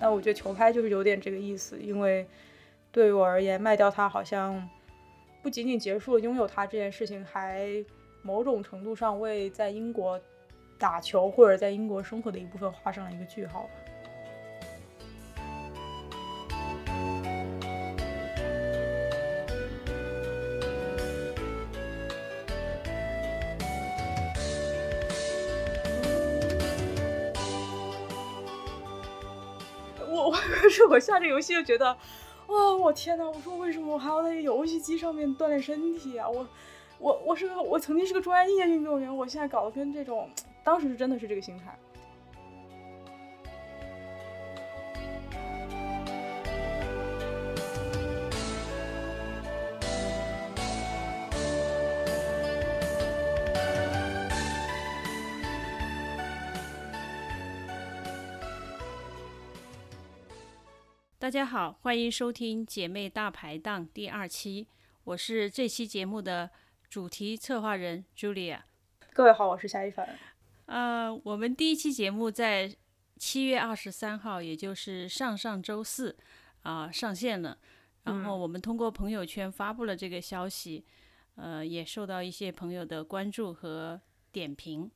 那我觉得球拍就是有点这个意思，因为对于我而言，卖掉它好像不仅仅结束了拥有它这件事情，还某种程度上为在英国打球或者在英国生活的一部分画上了一个句号我下这游戏就觉得，哇，我天呐！我说为什么我还要在游戏机上面锻炼身体啊？我我我是个我曾经是个专业运动员，我现在搞得跟这种，当时是真的是这个心态。大家好，欢迎收听《姐妹大排档》第二期，我是这期节目的主题策划人 Julia。各位好，我是夏一凡。呃，我们第一期节目在七月二十三号，也就是上上周四啊上线了。然后我们通过朋友圈发布了这个消息，呃，也受到一些朋友的关注和点评。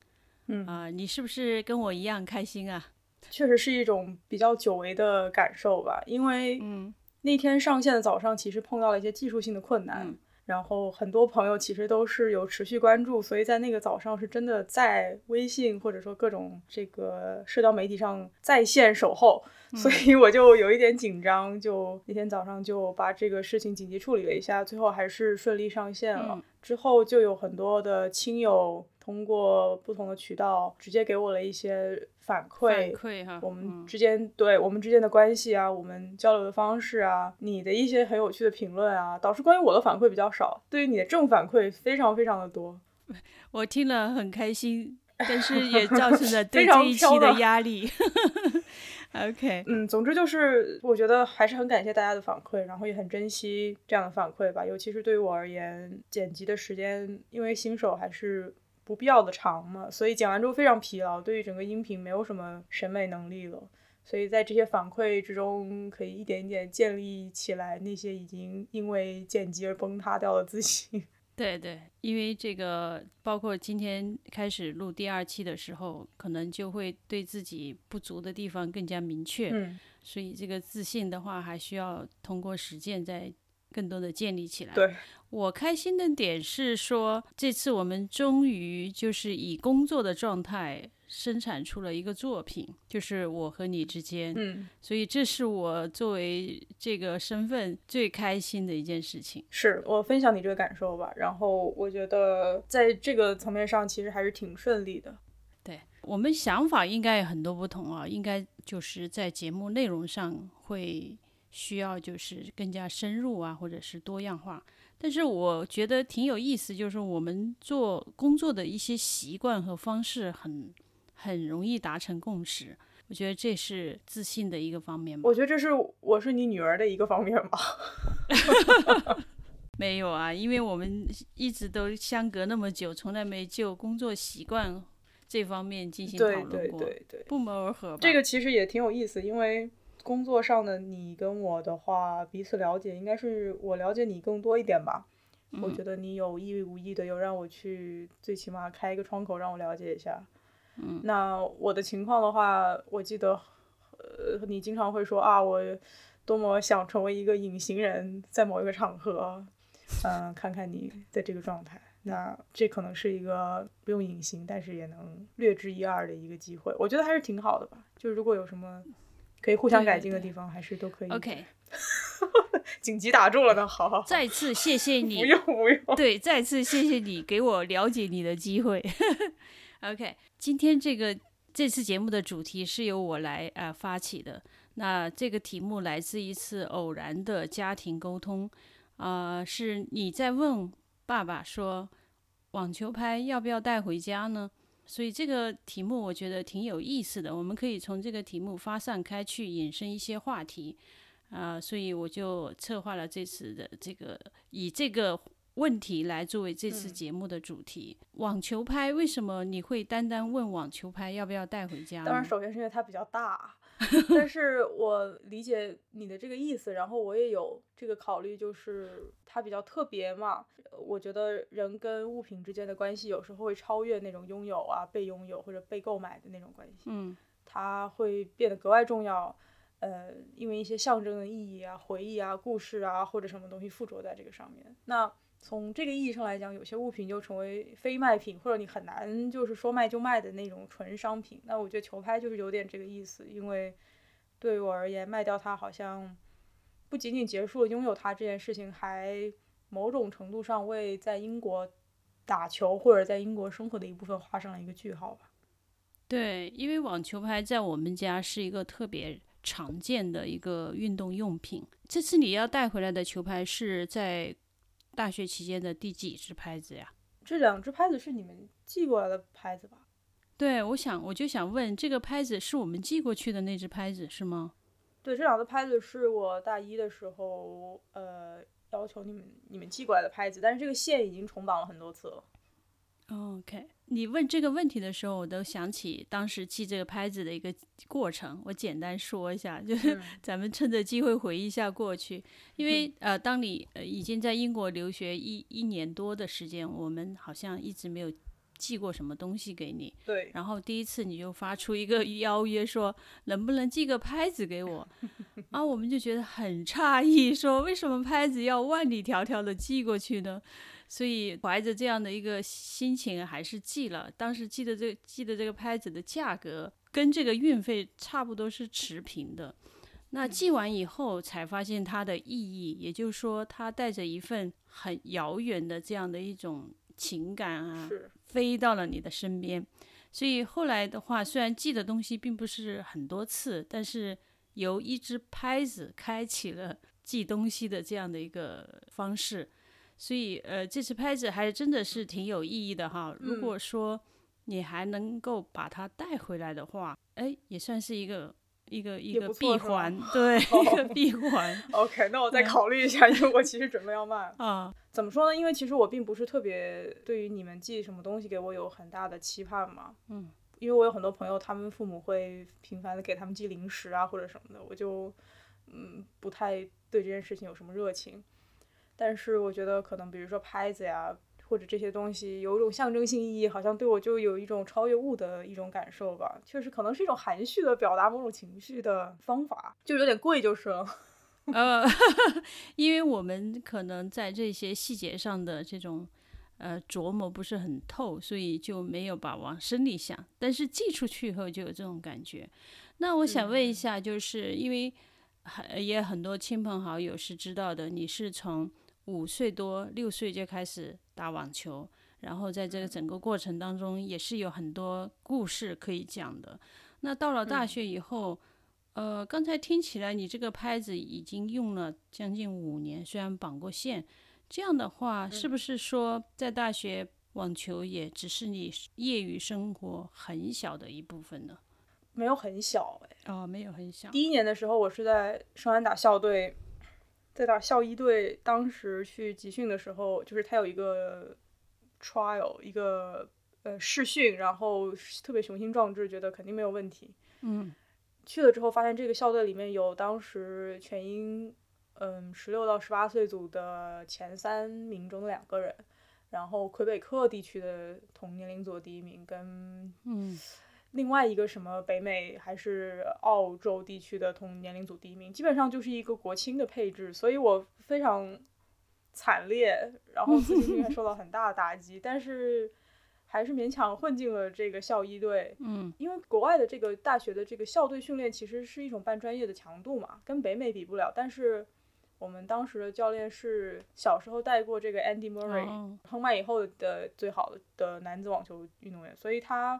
嗯啊，你是不是跟我一样开心啊？确实是一种比较久违的感受吧，因为嗯。那天上线的早上，其实碰到了一些技术性的困难，嗯。然后很多朋友其实都是有持续关注，所以在那个早上是真的在微信或者说各种这个社交媒体上在线守候，所以我就有一点紧张，就那天早上就把这个事情紧急处理了一下，最后还是顺利上线了。嗯。之后就有很多的亲友通过不同的渠道直接给我了一些反馈，反馈哈，我们嗯之间、对我们之间的关系啊，我们交流的方式啊，你的一些很有趣的评论啊，导师关于我的反馈比较少，对于你的正反馈非常非常的多。我听了很开心，但是也造成了对非常这一期的压力。OK，嗯，总之就是我觉得还是很感谢大家的反馈，然后也很珍惜这样的反馈吧，尤其是对于我而言，剪辑的时间因为新手还是不必要的长嘛，所以剪完之后非常疲劳，对于整个音频没有什么审美能力了。所以在这些反馈之中，可以一点一点建立起来那些已经因为剪辑而崩塌掉的自信。对对，因为这个，包括今天开始录第二期的时候，可能就会对自己不足的地方更加明确，嗯，所以这个自信的话，还需要通过实践再更多的建立起来。对，我开心的点是说，这次我们终于就是以工作的状态生产出了一个作品，就是我和你之间。嗯，所以这是我作为这个身份最开心的一件事情。是我分享你这个感受吧。然后我觉得在这个层面上，其实还是挺顺利的。对我们想法应该有很多不同啊，应该就是在节目内容上会需要就是更加深入啊，或者是多样化。但是我觉得挺有意思，就是我们做工作的一些习惯和方式很很容易达成共识。我觉得这是自信的一个方面吧。我觉得这是我是你女儿的一个方面吧。没有啊，因为我们一直都相隔那么久，从来没就工作习惯这方面进行讨对论对过，对对，不谋而合吧。这个其实也挺有意思，因为工作上的你跟我的话，彼此了解，应该是我了解你更多一点吧。我嗯觉得你有意无意的有让我去，最起码开一个窗口让我了解一下。嗯，那我的情况的话，我记得，呃，你经常会说啊，我多么想成为一个隐形人，在某一个场合，嗯、看看你的这个状态。那这可能是一个不用隐形，但是也能略知一二的一个机会。我觉得还是挺好的吧。就是如果有什么可以互相改进的地方，还是都可以。OK，紧急打住了呢，好好好，再次谢谢你不，用不用。对，再次谢谢你给我了解你的机会。OK，今天这个这次节目的主题是由我来呃发起的。那这个题目来自一次偶然的家庭沟通，呃，是你在问爸爸说，网球拍要不要带回家呢？所以这个题目我觉得挺有意思的，我们可以从这个题目发散开去，引申一些话题。啊、所以我就策划了这次的这个以这个问题来作为这次嗯节目的主题。网球拍为什么你会单单问网球拍要不要带回家？当然，首先是因为它比较大，但是我理解你的这个意思，然后我也有这个考虑，就是它比较特别嘛。我觉得人跟物品之间的关系有时候会超越那种拥有啊、被拥有或者被购买的那种关系，嗯它会变得格外重要。呃，因为一些象征的意义啊、回忆啊、故事啊或者什么东西附着在这个上面。那从这个意义上来讲，有些物品就成为非卖品，或者你很难就是说卖就卖的那种纯商品。那我觉得球拍就是有点这个意思，因为对于我而言，卖掉它好像不仅仅结束了拥有它这件事情，还某种程度上为在英国打球或者在英国生活的一部分画上了一个句号吧。对，因为网球拍在我们家是一个特别常见的一个运动用品。这次你要带回来的球拍是在大学期间的第几支拍子呀？这两只拍子是你们寄过来的拍子吧？对，我想我就想问，这个拍子是我们寄过去的那只拍子是吗？对，这两个拍子是我大一的时候，呃，要求你们你们寄过来的拍子，但是这个线已经重绑了很多次了。OK，你问这个问题的时候，我都想起当时寄这个拍子的一个过程。我简单说一下，就是嗯 咱们趁着机会回忆一下过去。因为呃，当你呃已经在英国留学一一年多的时间，我们好像一直没有寄过什么东西给你。对，然后第一次你就发出一个邀约，说能不能寄个拍子给我？啊，我们就觉得很诧异，说为什么拍子要万里迢迢的寄过去呢？所以怀着这样的一个心情，还是寄了。当时寄的这寄的这个拍子的价格跟这个运费差不多是持平的。那寄完以后才发现它的意义，也就是说，它带着一份很遥远的这样的一种情感啊，飞到了你的身边。所以后来的话，虽然寄的东西并不是很多次，但是由一只拍子开启了寄东西的这样的一个方式。所以，呃，这次拍子还真的是挺有意义的哈。如果说你还能够把它带回来的话，哎，也算是一个一个一个闭环，对，一个闭环 OK，那我再嗯考虑一下，因为我其实准备要卖了。啊。怎么说呢？因为其实我并不是特别对于你们寄什么东西给我有很大的期盼嘛。嗯。因为我有很多朋友，他们父母会频繁的给他们寄零食啊或者什么的，我就嗯不太对这件事情有什么热情。但是我觉得可能比如说拍子呀，或者这些东西有一种象征性意义，好像对我就有一种超越物的一种感受吧。确实可能是一种含蓄的表达某种情绪的方法，就有点贵就是了。呃，因为我们可能在这些细节上的这种呃琢磨不是很透，所以就没有把往深里想。但是寄出去以后就有这种感觉。那我想问一下，就是因为很也很多亲朋好友是知道的，你是从五岁多六岁就开始打网球，然后在这个整个过程当中也是有很多故事可以讲的。那到了大学以后，呃，刚才听起来你这个拍子已经用了将近五年，虽然绑过线，这样的话，是不是说在大学网球也只是你业余生活很小的一部分呢？没有很小哎。哦，没有很小。第一年的时候，我是在圣安打校队，在打校医队。当时去集训的时候，就是他有一个 trial，一个呃试训，然后特别雄心壮志，觉得肯定没有问题。嗯去了之后，发现这个校队里面有当时全英嗯十六到十八岁组的前三名中的两个人，然后魁北克地区的同年龄组的第一名跟嗯另外一个什么北美还是澳洲地区的同年龄组第一名，基本上就是一个国青的配置，所以我非常惨烈，然后自信心还受到很大的打击，但是还是勉强混进了这个校一队。嗯因为国外的这个大学的这个校队训练其实是一种半专业的强度嘛，跟北美比不了，但是。我们当时的教练是小时候带过这个 Andy Murray，、哦亨曼以后的最好的的男子网球运动员，所以他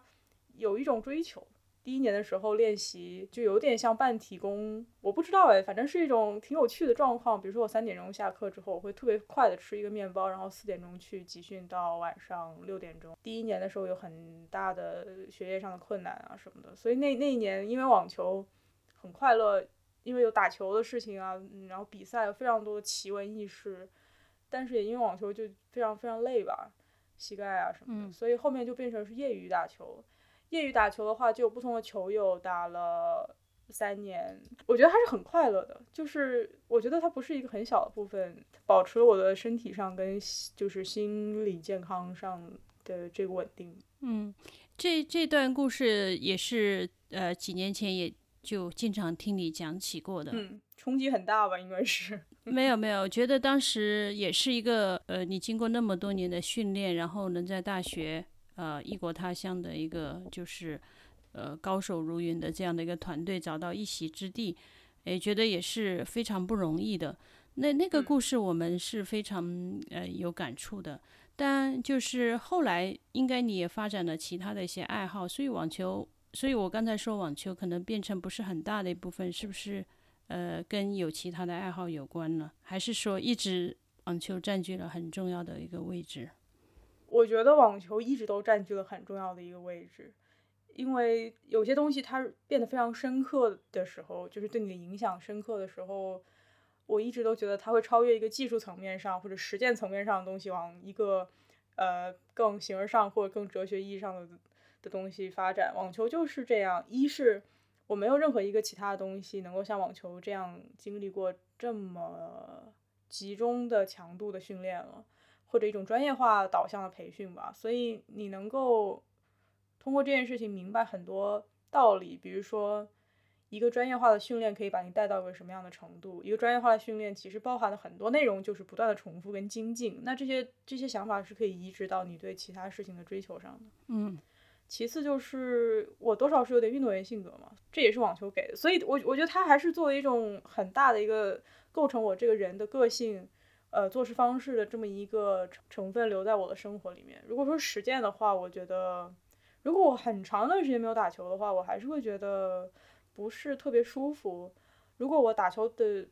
有一种追求。第一年的时候练习就有点像半体工，我不知道哎，反正是一种挺有趣的状况。比如说我三点钟下课之后，我会特别快的吃一个面包，然后四点钟去集训到晚上六点钟。第一年的时候有很大的学业上的困难啊什么的，所以那那一年因为网球很快乐，因为有打球的事情啊，嗯然后比赛有非常多的奇闻异事，但是也因为网球就非常非常累吧，膝盖啊什么的，嗯所以后面就变成是业余打球。业余打球的话，就有不同的球友打了三年，我觉得还是很快乐的。就是我觉得它不是一个很小的部分，保持了我的身体上跟就是心理健康上的这个稳定。嗯，这这段故事也是呃几年前也就经常听你讲起过的。嗯，冲击很大吧？应该是。没 有没有，觉得当时也是一个呃，你经过那么多年的训练，然后能在大学呃异国他乡的一个就是呃高手如云的这样的一个团队找到一席之地，也觉得也是非常不容易的。那那个故事我们是非常呃有感触的。但就是后来应该你也发展了其他的一些爱好，所以网球，所以我刚才说网球可能变成不是很大的一部分，是不是？呃，跟有其他的爱好有关呢，还是说一直网球占据了很重要的一个位置？我觉得网球一直都占据了很重要的一个位置，因为有些东西它变得非常深刻的时候，就是对你的影响深刻的时候，我一直都觉得它会超越一个技术层面上或者实践层面上的东西，往一个呃更形而上或者更哲学意义上的的东西发展。网球就是这样，一是。我没有任何一个其他的东西能够像网球这样经历过这么集中的强度的训练了，或者一种专业化导向的培训吧。所以你能够通过这件事情明白很多道理，比如说一个专业化的训练可以把你带到一个什么样的程度。一个专业化的训练其实包含了很多内容，就是不断的重复跟精进。那这些这些想法是可以移植到你对其他事情的追求上的。嗯。其次就是我多少是有点运动员性格嘛，这也是网球给的，所以我我觉得它还是作为一种很大的一个构成我这个人的个性，呃，做事方式的这么一个成分留在我的生活里面。如果说实践的话，我觉得如果我很长的时间没有打球的话，我还是会觉得不是特别舒服。如果我打球的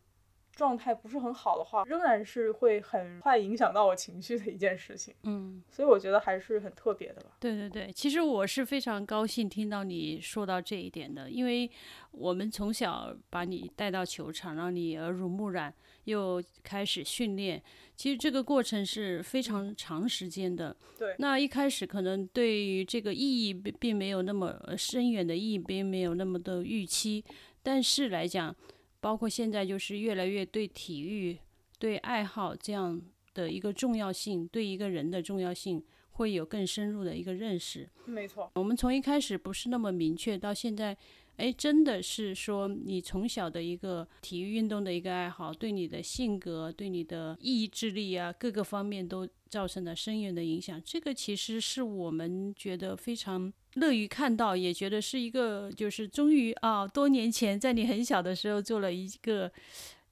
状态不是很好的话，仍然是会很快影响到我情绪的一件事情。嗯，所以我觉得还是很特别的吧。对对对，其实我是非常高兴听到你说到这一点的，因为我们从小把你带到球场，让你耳濡目染，又开始训练。其实这个过程是非常长时间的。对。那一开始可能对于这个意义并并没有那么深远的意义，并没有那么的预期，但是来讲。包括现在就是越来越对体育、对爱好这样的一个重要性，对一个人的重要性会有更深入的一个认识。没错，我们从一开始不是那么明确，到现在，哎，真的是说你从小的一个体育运动的一个爱好，对你的性格、对你的意志力啊各个方面都造成了深远的影响。这个其实是我们觉得非常。乐于看到，也觉得是一个，就是终于啊，多年前在你很小的时候做了一个，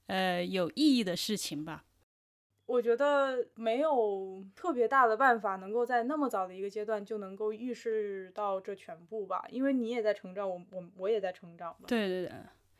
呃，有意义的事情吧。我觉得没有特别大的办法能够在那么早的一个阶段就能够预示到这全部吧，因为你也在成长，我我我也在成长嘛。对对对，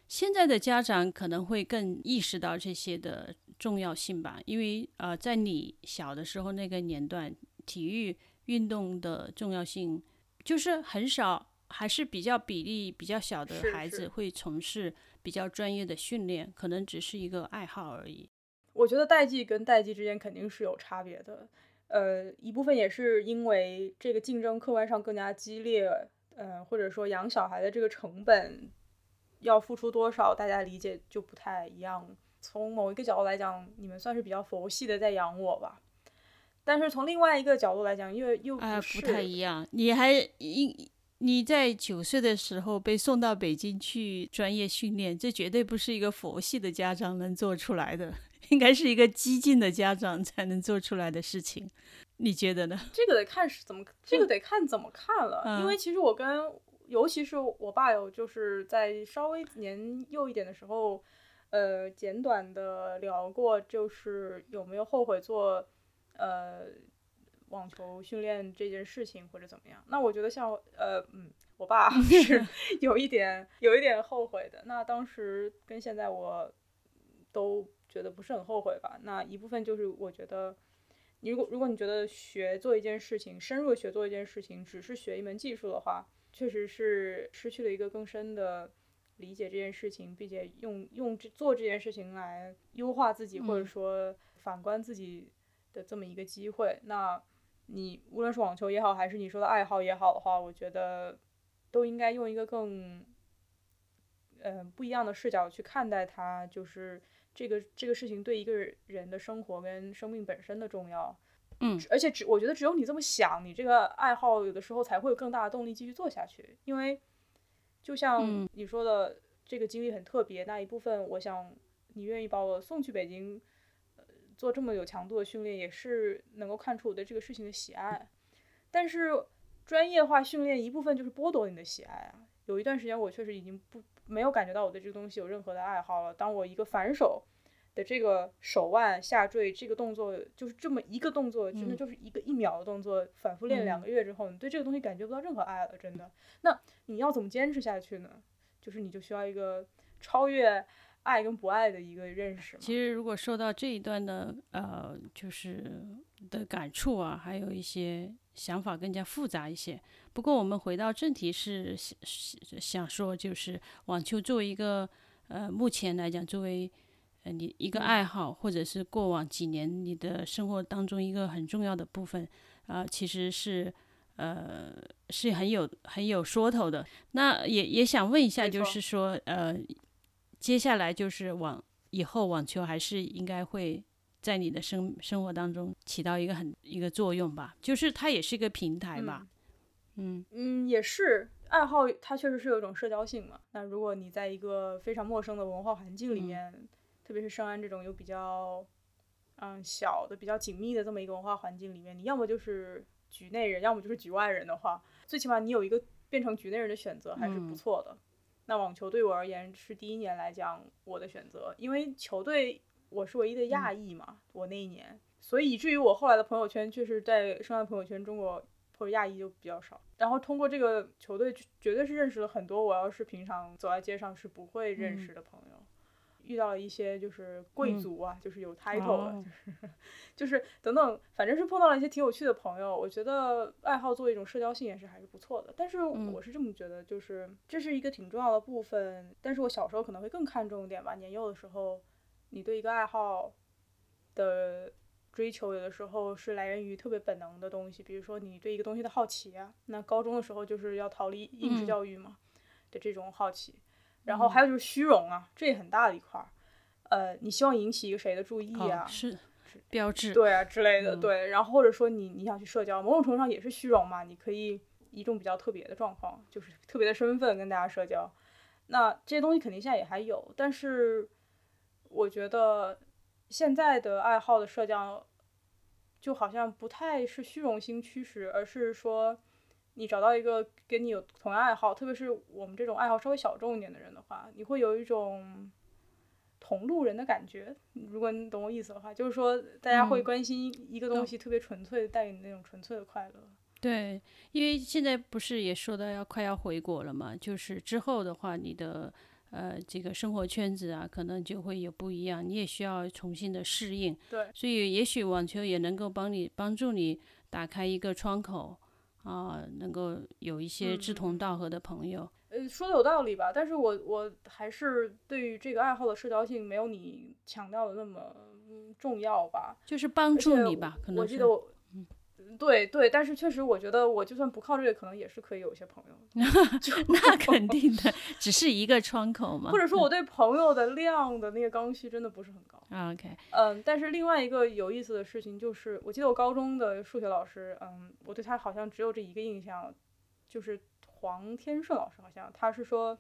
现在的家长可能会更意识到这些的重要性吧，因为呃，在你小的时候那个年段，体育运动的重要性。就是很少，还是比较比例比较小的孩子会从事比较专业的训练，可能只是一个爱好而已。我觉得代际跟代际之间肯定是有差别的，呃，一部分也是因为这个竞争客观上更加激烈，呃，或者说养小孩的这个成本要付出多少，大家理解就不太一样。从某一个角度来讲，你们算是比较佛系的在养我吧。但是从另外一个角度来讲，又又不不太一样。你还你你在九岁的时候被送到北京去专业训练，这绝对不是一个佛系的家长能做出来的，应该是一个激进的家长才能做出来的事情。你觉得呢？这个得看是怎么，这个得看怎么看了。因为其实我跟，尤其是我爸有就是在稍微年幼一点的时候，呃，简短的聊过，就是有没有后悔做。呃，网球训练这件事情或者怎么样？那我觉得像呃嗯，我爸 是 有一点有一点后悔的。那当时跟现在我都觉得不是很后悔吧。那一部分就是我觉得，你如果如果你觉得学做一件事情，深入学做一件事情，只是学一门技术的话，确实是失去了一个更深的理解这件事情，并且用用这做这件事情来优化自己，或者说反观自己。的这么一个机会，那你无论是网球也好，还是你说的爱好也好的话，我觉得都应该用一个更呃不一样的视角去看待它，就是这个这个事情对一个人的生活跟生命本身的重要。嗯，而且只我觉得只有你这么想，你这个爱好有的时候才会有更大的动力继续做下去。因为就像你说的，这个经历很特别，那一部分我想你愿意把我送去北京，呃，做这么有强度的训练，也是能够看出我对这个事情的喜爱。但是专业化训练一部分就是剥夺你的喜爱啊。有一段时间我确实已经不没有感觉到我对这个东西有任何的爱好了。当我一个反手。的这个手腕下坠这个动作，就是这么一个动作，真的就是一个一秒的动作，反复练两个月之后，你对这个东西感觉不到任何爱了，真的。那你要怎么坚持下去呢？就是你就需要一个超越爱跟不爱的一个认识。其实如果受到这一段的呃，就是的感触啊，还有一些想法更加复杂一些。不过我们回到正题是想想说，就是网球作为一个呃，目前来讲作为。呃，你一个爱好，或者是过往几年你的生活当中一个很重要的部分，啊，其实是呃是很有很有说头的。那也也想问一下，就是说，呃，接下来就是网以后网球还是应该会在你的生生活当中起到一个很一个作用吧？就是它也是一个平台吧？嗯嗯，也是爱好，它确实是有一种社交性嘛。那如果你在一个非常陌生的文化环境里面。特别是圣安这种又比较，嗯小的、比较紧密的这么一个文化环境里面，你要么就是局内人，要么就是局外人的话，最起码你有一个变成局内人的选择还是不错的。那网球对我而言是第一年来讲我的选择，因为球队我是唯一的亚裔嘛，我那一年，所以以至于我后来的朋友圈确实在圣安朋友圈，中国或者亚裔就比较少。然后通过这个球队，绝对是认识了很多我要是平常走在街上是不会认识的朋友。遇到了一些就是贵族啊，就是有 title 的，就是就是等等，反正是碰到了一些挺有趣的朋友。我觉得爱好作为一种社交性也是还是不错的。但是我是这么觉得，就是这是一个挺重要的部分。但是我小时候可能会更看重一点吧。年幼的时候，你对一个爱好的追求，有的时候是来源于特别本能的东西，比如说你对一个东西的好奇啊。那高中的时候就是要逃离应试教育嘛的这种好奇。然后还有就是虚荣啊，这也很大的一块儿。呃，你希望引起一个谁的注意啊？是标志。对啊，之类的。对，然后或者说你你想去社交，某种程度上也是虚荣嘛。你可以一种比较特别的状况，就是特别的身份跟大家社交。那这些东西肯定现在也还有，但是我觉得现在的爱好的社交就好像不太是虚荣心驱使，而是说。你找到一个跟你有同样爱好，特别是我们这种爱好稍微小众一点的人的话，你会有一种同路人的感觉。如果你懂我意思的话，就是说大家会关心一个东西，特别纯粹，带给你那种纯粹的快乐。对，因为现在不是也说到要快要回国了嘛，就是之后的话，你的呃这个生活圈子啊，可能就会有不一样，你也需要重新的适应。对，所以也许网球也能够帮你帮助你打开一个窗口。啊，能够有一些志同道合的朋友，呃，说的有道理吧？但是我我还是对于这个爱好的社交性没有你强调的那么重要吧？就是帮助你吧，可能我记得我。对对，但是确实，我觉得我就算不靠这个，可能也是可以有一些朋友。那肯定的，只是一个窗口嘛。或者说，我对朋友的量的那个刚需真的不是很高。OK，嗯，但是另外一个有意思的事情就是，我记得我高中的数学老师，嗯，我对他好像只有这一个印象，就是黄天顺老师，好像他是说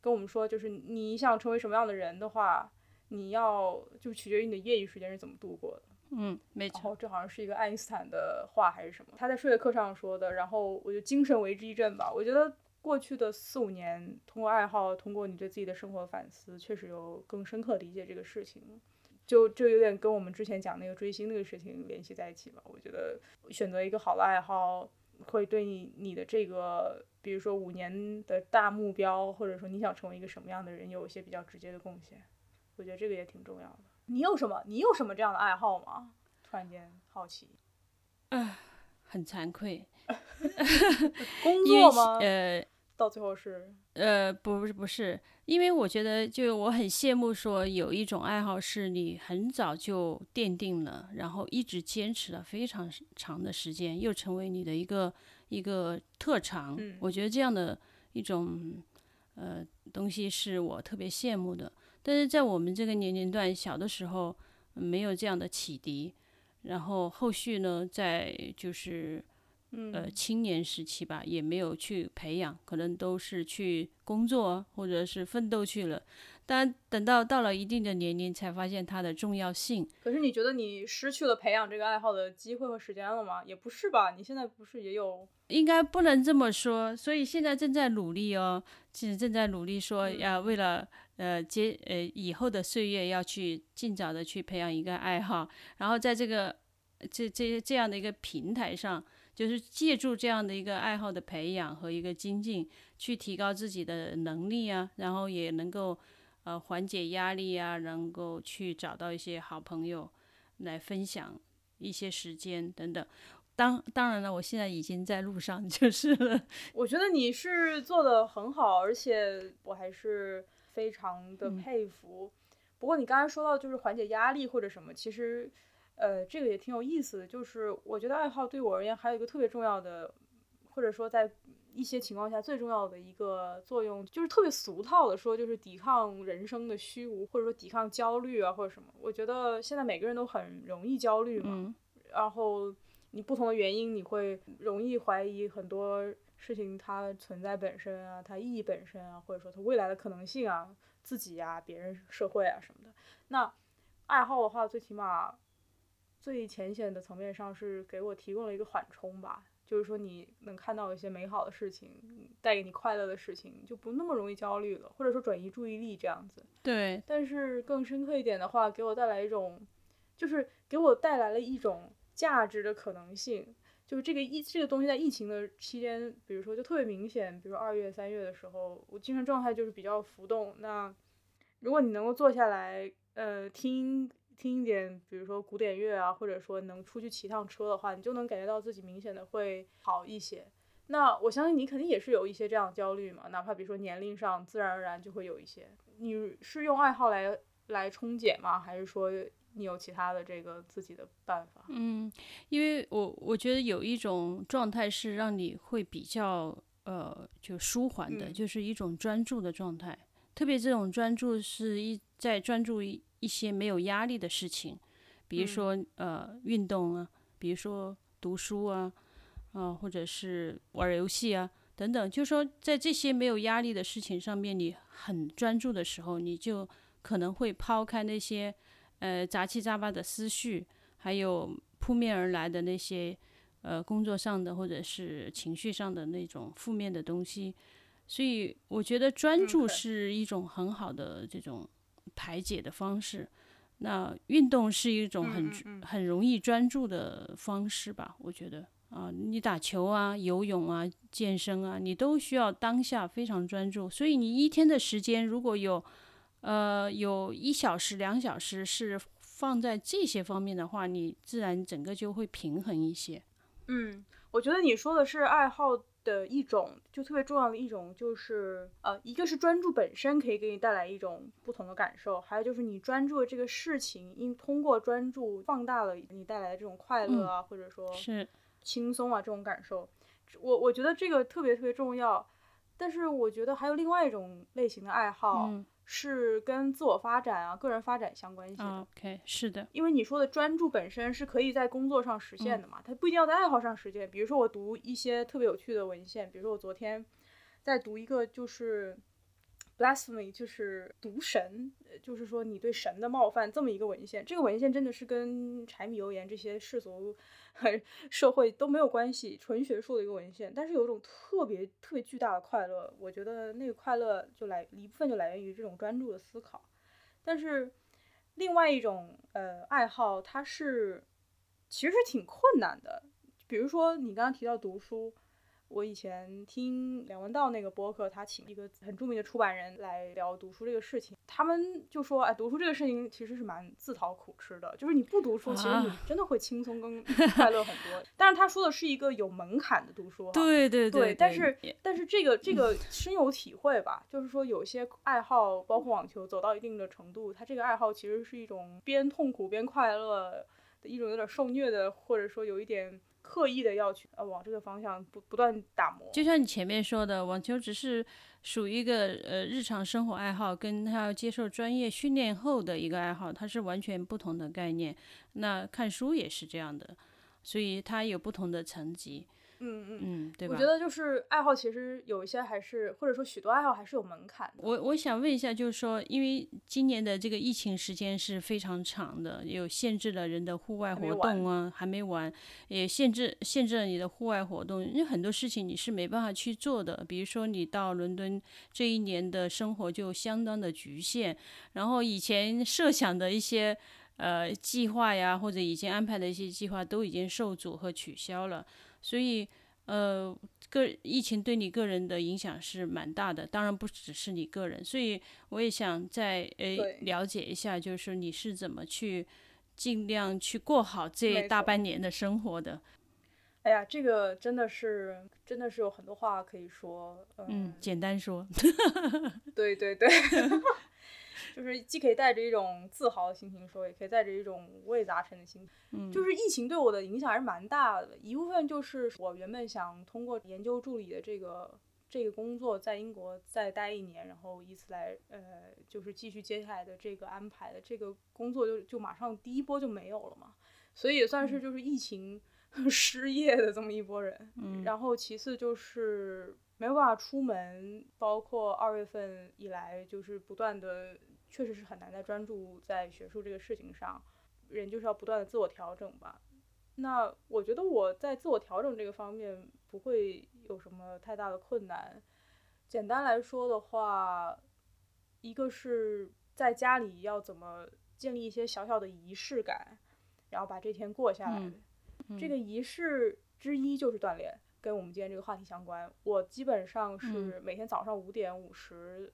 跟我们说，就是你想成为什么样的人的话，你要就取决于你的业余时间是怎么度过的。嗯，没错，这好像是一个爱因斯坦的话还是什么？他在数学课上说的。然后我就精神为之一振吧。我觉得过去的四五年，通过爱好，通过你对自己的生活反思，确实有更深刻理解这个事情。就就有点跟我们之前讲那个追星那个事情联系在一起吧。我觉得选择一个好的爱好，会对你你的这个，比如说五年的大目标，或者说你想成为一个什么样的人，有一些比较直接的贡献。我觉得这个也挺重要的。你有什么？你有什么这样的爱好吗？突然间好奇。唉，很惭愧。工作吗？呃，到最后是呃，不是不是，因为我觉得就我很羡慕说有一种爱好是你很早就奠定了，然后一直坚持了非常长的时间，又成为你的一个一个特长。我觉得这样的一种。呃东西是我特别羡慕的。但是在我们这个年龄段，小的时候没有这样的启迪，然后后续呢，在就是呃青年时期吧，也没有去培养，可能都是去工作或者是奋斗去了。但等到到了一定的年龄，才发现它的重要性。可是你觉得你失去了培养这个爱好的机会和时间了吗？也不是吧，你现在不是也有？应该不能这么说，所以现在正在努力哦，其实正在努力说要为了呃接呃以后的岁月要去尽早的去培养一个爱好，然后在这个这这这样的一个平台上，就是借助这样的一个爱好的培养和一个精进，去提高自己的能力啊，然后也能够。呃，缓解压力啊，能够去找到一些好朋友来分享一些时间等等。当当然了，我现在已经在路上就是了。我觉得你是做的很好，而且我还是非常的佩服。不过你刚才说到就是缓解压力或者什么，其实呃，这个也挺有意思的。就是我觉得爱好对我而言还有一个特别重要的，或者说在。一些情况下最重要的一个作用，就是特别俗套的说，就是抵抗人生的虚无，或者说抵抗焦虑啊，或者什么。我觉得现在每个人都很容易焦虑嘛，然后你不同的原因，你会容易怀疑很多事情它存在本身啊，它意义本身啊，或者说它未来的可能性啊，自己啊，别人、社会啊什么的。那爱好的话，最起码最浅显的层面上是给我提供了一个缓冲吧。就是说，你能看到一些美好的事情，带给你快乐的事情，就不那么容易焦虑了，或者说转移注意力这样子。对。但是更深刻一点的话，给我带来一种，就是给我带来了一种价值的可能性。就是这个疫这个东西在疫情的期间，比如说就特别明显，比如二月三月的时候，我精神状态就是比较浮动。那如果你能够坐下来，呃，听。听一点，比如说古典乐啊，或者说能出去骑趟车的话，你就能感觉到自己明显的会好一些。那我相信你肯定也是有一些这样焦虑嘛，哪怕比如说年龄上自然而然就会有一些。你是用爱好来来冲解吗？还是说你有其他的这个自己的办法？嗯，因为我我觉得有一种状态是让你会比较呃就舒缓的，就是一种专注的状态。特别这种专注是一在专注一。一些没有压力的事情，比如说呃运动啊，比如说读书啊，啊或者是玩游戏啊等等，就说在这些没有压力的事情上面，你很专注的时候，你就可能会抛开那些呃杂七杂八的思绪，还有扑面而来的那些呃工作上的或者是情绪上的那种负面的东西。所以我觉得专注是一种很好的这种。排解的方式，那运动是一种很很容易专注的方式吧？我觉得啊，你打球啊、游泳啊、健身啊，你都需要当下非常专注。所以你一天的时间如果有呃有一小时、两小时是放在这些方面的话，你自然整个就会平衡一些。嗯，我觉得你说的是爱好。的一种就特别重要的一种就是呃，一个是专注本身可以给你带来一种不同的感受，还有就是你专注的这个事情，因通过专注放大了你带来的这种快乐啊，或者说是轻松啊这种感受。我我觉得这个特别特别重要，但是我觉得还有另外一种类型的爱好。是跟自我发展啊、个人发展相关系的。OK，是的，因为你说的专注本身是可以在工作上实现的嘛，它不一定要在爱好上实现。比如说我读一些特别有趣的文献，比如说我昨天在读一个就是 blasphemy，就是读神，就是说你对神的冒犯这么一个文献。这个文献真的是跟柴米油盐这些世俗。社会都没有关系，纯学术的一个文献，但是有一种特别特别巨大的快乐，我觉得那个快乐就来一部分就来源于这种专注的思考，但是另外一种呃爱好，它是其实挺困难的，比如说你刚刚提到读书。我以前听梁文道那个播客，他请一个很著名的出版人来聊读书这个事情，他们就说，哎，读书这个事情其实是蛮自讨苦吃的，就是你不读书，其实你真的会轻松跟 快乐很多。但是他说的是一个有门槛的读书，对对对，但是但是这个这个 深有体会吧，就是说有些爱好，包括网球，走到一定的程度，他这个爱好其实是一种边痛苦边快乐。的一种有点受虐的，或者说有一点刻意的要去呃往这个方向不不断打磨。就像你前面说的，网球只是属于一个呃日常生活爱好，跟他要接受专业训练后的一个爱好，它是完全不同的概念。那看书也是这样的，所以它有不同的层级。嗯嗯，嗯，对吧？我觉得就是爱好，其实有一些还是或者说许多爱好还是有门槛的。我我想问一下，就是说，因为今年的这个疫情时间是非常长的，有限制了人的户外活动啊，还没完，也限制限制了你的户外活动，因为很多事情你是没办法去做的。比如说，你到伦敦这一年的生活就相当的局限，然后以前设想的一些呃计划呀，或者已经安排的一些计划都已经受阻和取消了。所以，呃，个疫情对你个人的影响是蛮大的，当然不只是你个人。所以我也想再诶了解一下，就是你是怎么去尽量去过好这大半年的生活的。哎呀，这个真的是真的是有很多话可以说。嗯，简单说。对对对。就是既可以带着一种自豪的心情说，也可以带着一种五味杂陈的心情。嗯，就是疫情对我的影响还是蛮大的。一部分就是我原本想通过研究助理的这个这个工作，在英国再待一年，然后以此来呃，就是继续接下来的这个安排的这个工作，就就马上第一波就没有了嘛。所以也算是就是疫情 失业的这么一波人。嗯，然后其次就是没有办法出门，包括二月份以来就是不断的。确实是很难再专注在学术这个事情上，人就是要不断的自我调整吧。那我觉得我在自我调整这个方面不会有什么太大的困难。简单来说的话，一个是在家里要怎么建立一些小小的仪式感，然后把这天过下来。这个仪式之一就是锻炼，跟我们今天这个话题相关。我基本上是每天早上五点五十。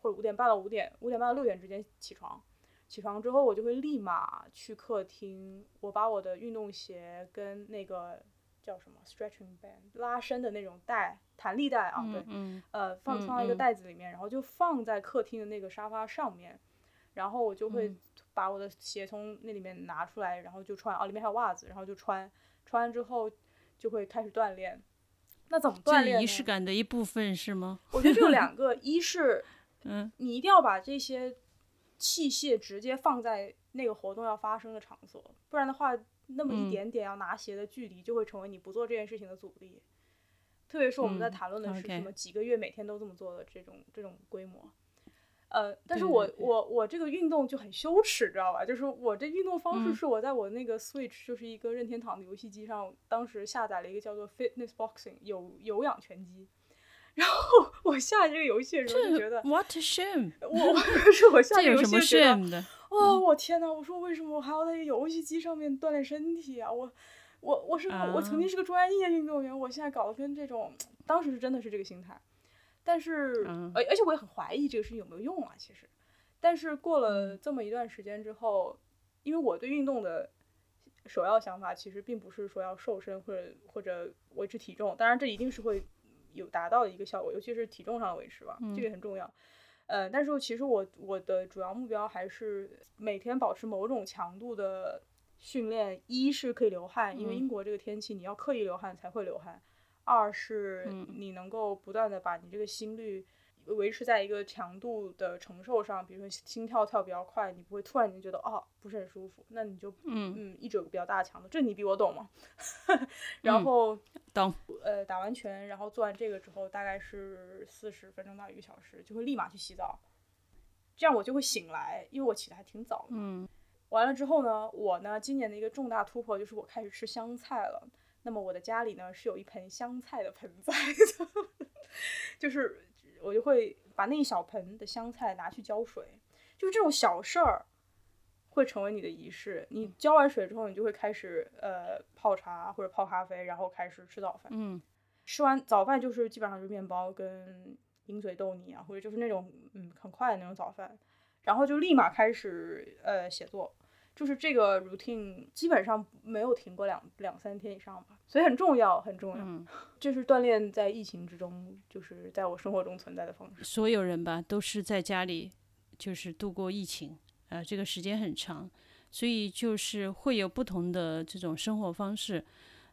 或者五点半到五点，五点半到六点之间起床。起床之后，我就会立马去客厅，我把我的运动鞋跟那个叫什么 stretching band 拉伸的那种带，弹力带啊，对，呃，放放在一个袋子里面，然后就放在客厅的那个沙发上面。然后我就会把我的鞋从那里面拿出来，然后就穿，哦，里面还有袜子，然后就穿。穿完之后就会开始锻炼。那怎么锻炼？仪式感的一部分是吗？我觉得就两 个，一是。嗯，你一定要把这些器械直接放在那个活动要发生的场所，不然的话，那么一点点要拿鞋的距离就会成为你不做这件事情的阻力。特别是我们在谈论的是什么几个月每天都这么做的这种这种规模。呃，但是我我我这个运动就很羞耻，知道吧？就是我这运动方式是我在我那个 Switch 就是一个任天堂的游戏机上，当时下载了一个叫做 Fitness Boxing 有有氧拳击。然后 我下这个游戏的时候就觉得，What a shame！我是我下这个游戏觉得，哦，我天呐！我说为什么我还要在游戏机上面锻炼身体啊？我我我是我曾经是个专业运动员，我现在搞得跟这种，当时是真的是这个心态。但是，而而且我也很怀疑这个事情有没有用啊。其实，但是过了这么一段时间之后，因为我对运动的首要想法其实并不是说要瘦身或者或者维持体重，当然这一定是会。有达到的一个效果，尤其是体重上的维持吧，这个很重要。呃，但是其实我我的主要目标还是每天保持某种强度的训练。一是可以流汗，因为英国这个天气你要刻意流汗才会流汗；二是你能够不断的把你这个心率。维持在一个强度的承受上，比如说心跳跳比较快，你不会突然间觉得哦不是很舒服，那你就嗯嗯一直有个比较大的强度，这你比我懂吗？然后懂呃打完拳，然后做完这个之后，大概是四十分钟到一个小时，就会立马去洗澡，这样我就会醒来，因为我起的还挺早的。嗯，完了之后呢，我呢今年的一个重大突破就是我开始吃香菜了。那么我的家里呢是有一盆香菜的盆栽的，就是。我就会把那一小盆的香菜拿去浇水，就是这种小事儿会成为你的仪式。你浇完水之后，你就会开始呃泡茶或者泡咖啡，然后开始吃早饭。嗯，吃完早饭就是基本上就是面包跟鹰嘴豆泥啊，或者就是那种嗯很快的那种早饭，然后就立马开始呃写作。就是这个 routine 基本上没有停过两两三天以上吧，所以很重要，很重要。嗯，这是锻炼在疫情之中，就是在我生活中存在的方式。所有人吧，都是在家里，就是度过疫情，呃，这个时间很长，所以就是会有不同的这种生活方式。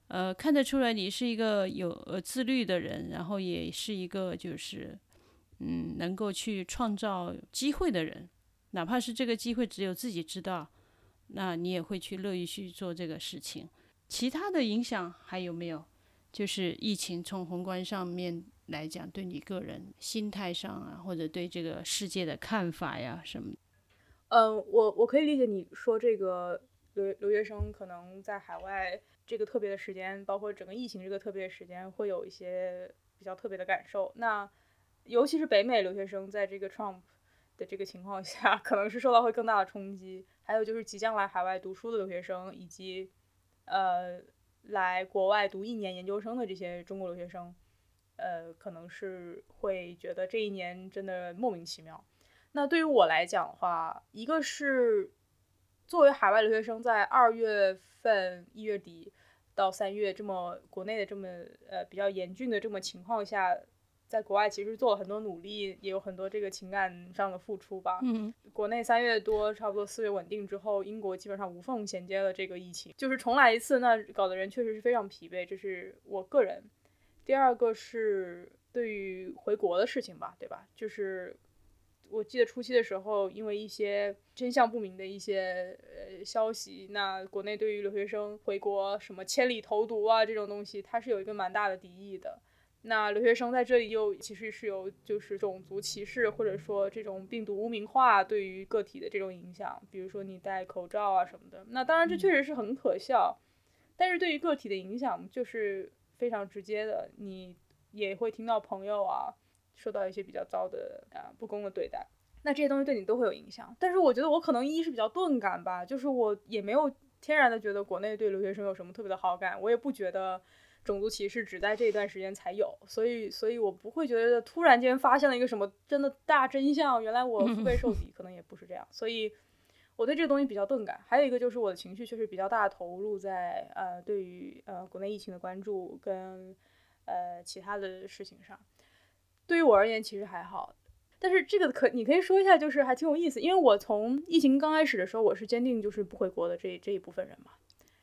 呃，看得出来你是一个有呃自律的人，然后也是一个就是嗯能够去创造机会的人，哪怕是这个机会只有自己知道，那你也会去乐意去做这个事情。其他的影响还有没有？就是疫情从宏观上面来讲，对你个人心态上啊，或者对这个世界的看法呀什么？嗯，我我可以理解你说这个留留学生可能在海外。这个特别的时间，包括整个疫情这个特别的时间，会有一些比较特别的感受。那尤其是北美留学生，在这个 Trump 的这个情况下，可能是受到会更大的冲击。还有就是即将来海外读书的留学生，以及呃来国外读一年研究生的这些中国留学生，呃，可能是会觉得这一年真的莫名其妙。那对于我来讲的话，一个是作为海外留学生，在二月份一月底。到三月这么国内的这么呃比较严峻的这么情况下，在国外其实做了很多努力，也有很多这个情感上的付出吧。嗯，国内三月多，差不多四月稳定之后，英国基本上无缝衔接了这个疫情，就是重来一次，那搞得人确实是非常疲惫。这是我个人。第二个是对于回国的事情吧，对吧？就是。我记得初期的时候，因为一些真相不明的一些呃消息，那国内对于留学生回国什么千里投毒啊这种东西，它是有一个蛮大的敌意的。那留学生在这里又其实是有就是种族歧视或者说这种病毒污名化对于个体的这种影响，比如说你戴口罩啊什么的。那当然这确实是很可笑，但是对于个体的影响就是非常直接的，你也会听到朋友啊。受到一些比较糟的啊不公的对待，那这些东西对你都会有影响。但是我觉得我可能一是比较钝感吧，就是我也没有天然的觉得国内对留学生有什么特别的好感，我也不觉得种族歧视只在这一段时间才有，所以所以我不会觉得突然间发现了一个什么真的大真相，原来我腹背受 敌，可能也不是这样。所以我对这个东西比较钝感。还有一个就是我的情绪确实比较大投入在呃对于呃国内疫情的关注跟呃其他的事情上。对于我而言，其实还好，但是这个可你可以说一下，就是还挺有意思，因为我从疫情刚开始的时候，我是坚定就是不回国的这这一部分人嘛，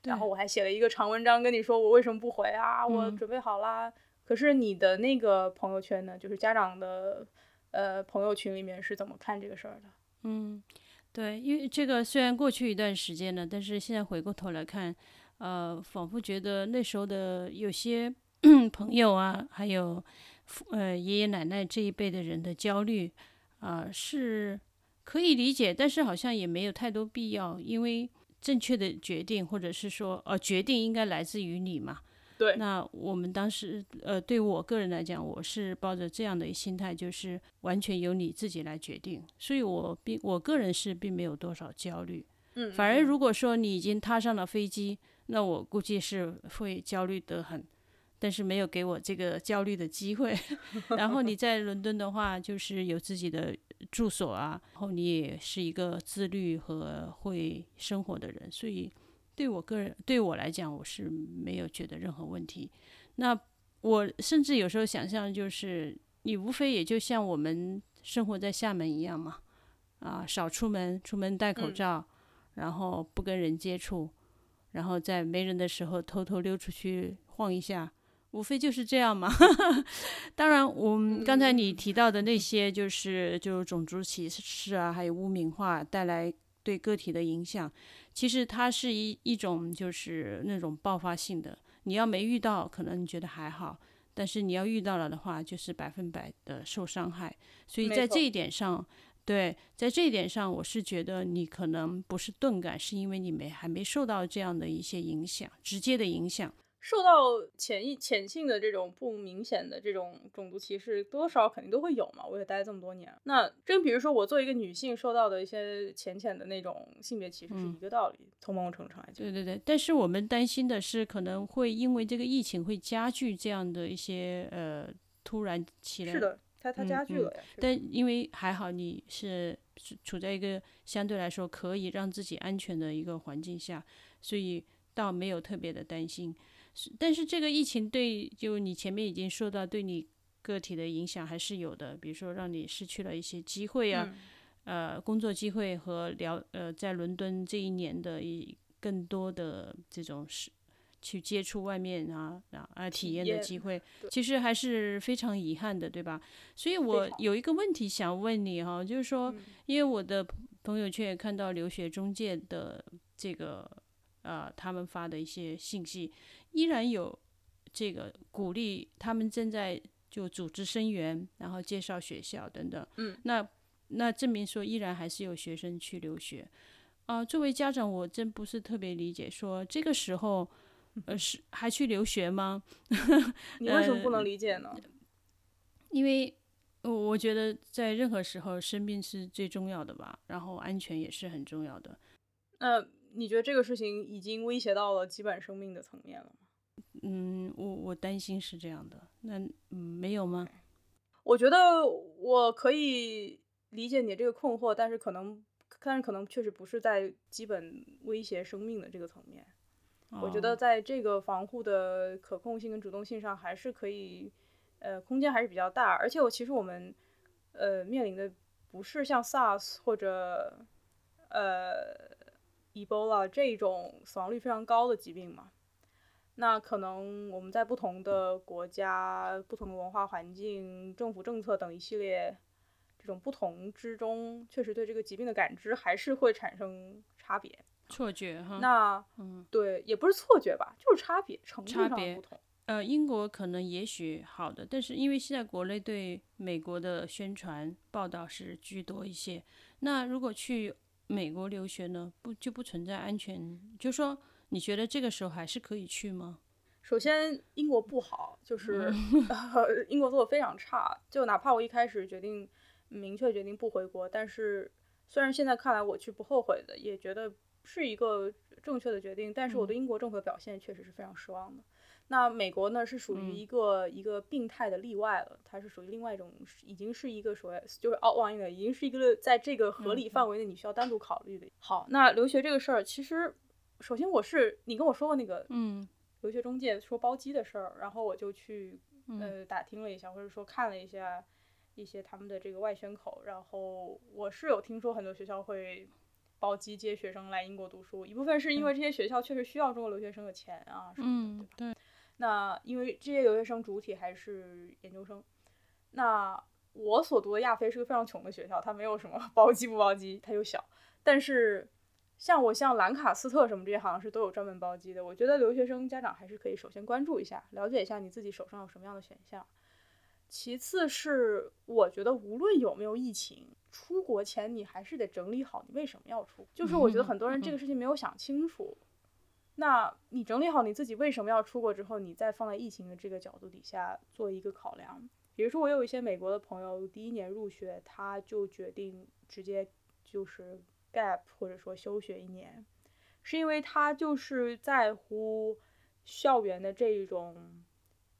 然后我还写了一个长文章跟你说我为什么不回啊，我准备好啦。可是你的那个朋友圈呢，就是家长的呃朋友群里面是怎么看这个事儿的？嗯，对，因为这个虽然过去一段时间了，但是现在回过头来看，呃，仿佛觉得那时候的有些 朋友啊，还有。呃，爷爷奶奶这一辈的人的焦虑啊，是可以理解，但是好像也没有太多必要，因为正确的决定，或者是说，呃，决定应该来自于你嘛。对。那我们当时，呃，对我个人来讲，我是抱着这样的心态，就是完全由你自己来决定，所以我并我个人是并没有多少焦虑。嗯。反而如果说你已经踏上了飞机，那我估计是会焦虑得很。但是没有给我这个焦虑的机会。然后你在伦敦的话，就是有自己的住所啊，然后你也是一个自律和会生活的人，所以对我个人对我来讲，我是没有觉得任何问题。那我甚至有时候想象，就是你无非也就像我们生活在厦门一样嘛，啊，少出门，出门戴口罩，然后不跟人接触，然后在没人的时候偷偷溜出去晃一下。无非就是这样嘛，当然，我们刚才你提到的那些，就是就是种族歧视啊，还有污名化带来对个体的影响，其实它是一一种就是那种爆发性的。你要没遇到，可能你觉得还好，但是你要遇到了的话，就是百分百的受伤害。所以在这一点上，对，在这一点上，我是觉得你可能不是钝感，是因为你没还没受到这样的一些影响，直接的影响。受到潜意潜性的这种不明显的这种种族歧视，多少肯定都会有嘛。我也待这么多年，那真比如说我作为一个女性受到的一些浅浅的那种性别歧视是一个道理。从某种程度上来讲，对对对。但是我们担心的是，可能会因为这个疫情会加剧这样的一些呃突然起来。是的，它它加剧了呀。但因为还好你是处在一个相对来说可以让自己安全的一个环境下，所以倒没有特别的担心。但是这个疫情对，就你前面已经说到，对你个体的影响还是有的，比如说让你失去了一些机会啊，呃工作机会和了呃在伦敦这一年的一更多的这种是去接触外面啊啊啊体验的机会，其实还是非常遗憾的，对吧？所以我有一个问题想问你哈，就是说，嗯因为我的朋友圈也看到留学中介的这个呃他们发的一些信息，依然有这个鼓励他们正在就组织生源，然后介绍学校等等。嗯，那那证明说依然还是有学生去留学。啊、作为家长，我真不是特别理解，说这个时候，呃，是还去留学吗？你为什么不呃能理解呢？因为我我觉得在任何时候，生命是最重要的吧，然后安全也是很重要的。那你觉得这个事情已经威胁到了基本生命的层面了吗？嗯，我我担心是这样的。那嗯，没有吗？我觉得我可以理解你这个困惑，但是可能，但是可能确实不是在基本威胁生命的这个层面。我觉得哦在这个防护的可控性跟主动性上，还是可以，呃，空间还是比较大。而且我其实我们，呃，面临的不是像 SARS 或者呃 Ebola 这种死亡率非常高的疾病嘛。那可能我们在不同的国家、不同的文化环境、政府政策等一系列这种不同之中，确实对这个疾病的感知还是会产生差别。错觉哈。那嗯对，也不是错觉吧，就是差别程度差别上不同。呃，英国可能也许好的，但是因为现在国内对美国的宣传报道是居多一些，那如果去美国留学呢，不就不存在安全？就说你觉得这个时候还是可以去吗？首先，英国不好，就 是、嗯呃、英国做的非常差。就哪怕我一开始决定明确决定不回国，但是虽然现在看来我去不后悔的，也觉得是一个正确的决定，但是我对英国政府的表现确实是非常失望的。那美国呢，是属于嗯一个、一个病态的例外了，它是属于另外一种，已经是一个所谓就是 outline 的，已经是一个在这个合理范围内你需要单独考虑的。好，那留学这个事儿，其实首先我是你跟我说过那个嗯留学中介说包机的事儿，然后我就去嗯呃打听了一下，或者说看了一下一些他们的这个外宣口，然后我是有听说很多学校会包机接学生来英国读书，一部分是因为这些学校确实需要中国留学生的钱啊什么的，对吧？那因为这些留学生主体还是研究生，那我所读的亚非是个非常穷的学校，它没有什么 包机不包机，它又小。但是像我像兰卡斯特什么这些好像是都有专门包机的。我觉得留学生家长还是可以首先关注一下，了解一下你自己手上有什么样的选项。其次是我觉得无论有没有疫情，出国前你还是得整理好你为什么要出。就是我觉得很多人这个事情没有想清楚。那你整理好你自己为什么要出国之后，你再放在疫情的这个角度底下做一个考量。比如说，我有一些美国的朋友，第一年入学，他就决定直接就是 gap 或者说休学一年，是因为他就是在乎校园的这一种